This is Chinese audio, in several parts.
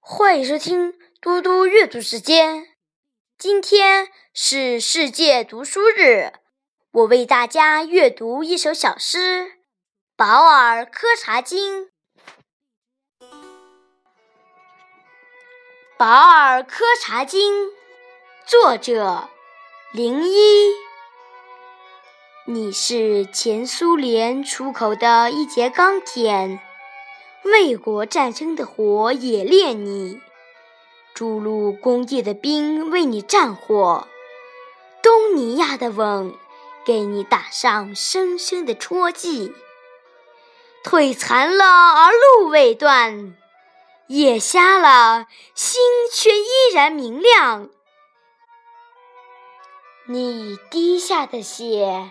欢迎收听嘟嘟阅读时间。今天是世界读书日，我为大家阅读一首小诗《保尔柯察金》。保尔柯察金，作者零一。你是前苏联出口的一节钢铁。卫国战争的火也炼你，筑路工地的兵为你战火，东尼亚的吻给你打上深深的戳记。腿残了而路未断，眼瞎了心却依然明亮。你滴下的血，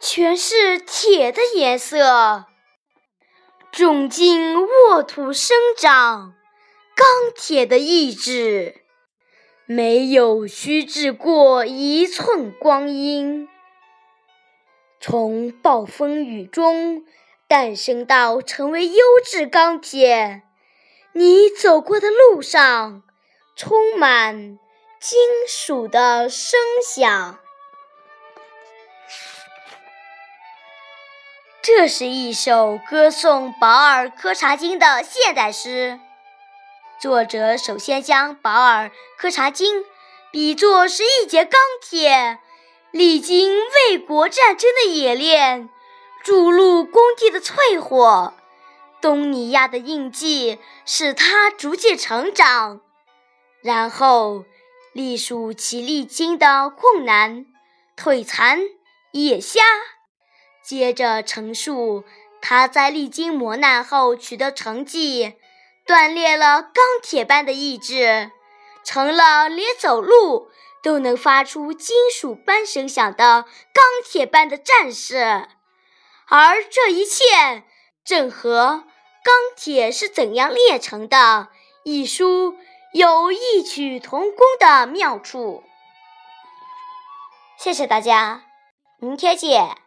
全是铁的颜色。种进沃土生长，钢铁的意志没有虚掷过一寸光阴。从暴风雨中诞生到成为优质钢铁，你走过的路上充满金属的声响。这是一首歌颂保尔柯察金的现代诗。作者首先将保尔柯察金比作是一节钢铁，历经卫国战争的冶炼，筑路工地的淬火。东尼亚的印记使他逐渐成长，然后历数其历经的困难，腿残，眼瞎。接着陈述他在历经磨难后取得成绩，锻炼了钢铁般的意志，成了连走路都能发出金属般声响的钢铁般的战士。而这一切正和《钢铁是怎样炼成的》一书有异曲同工的妙处。谢谢大家，明天见。